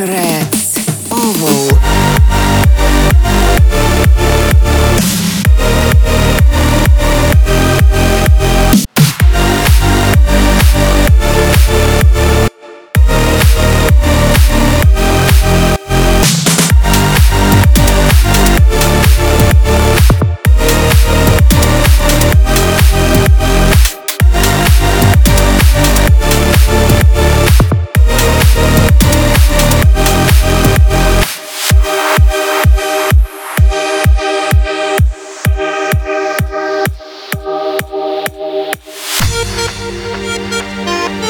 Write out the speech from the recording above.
Shreds. Música